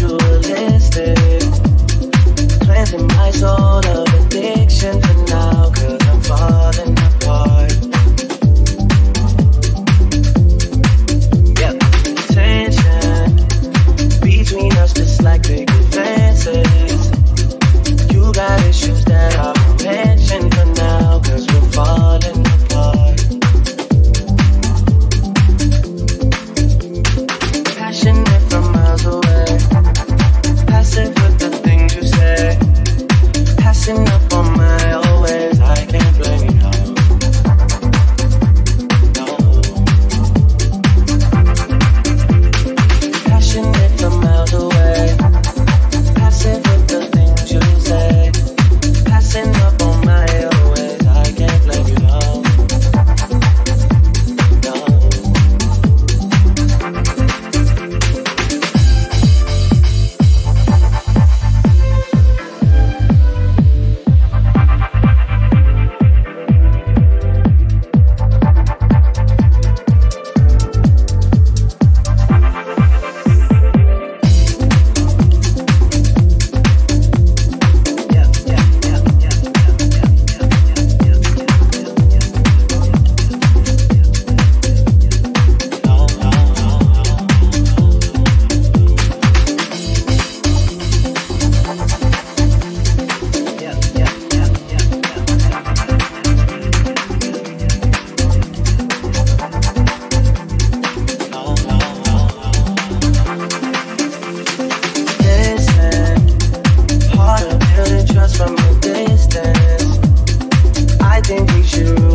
you cleansing my soul. you.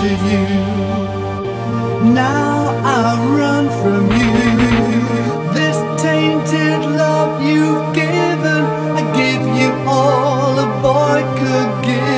to you. Now I run from you. This tainted love you've given, I give you all a boy could give.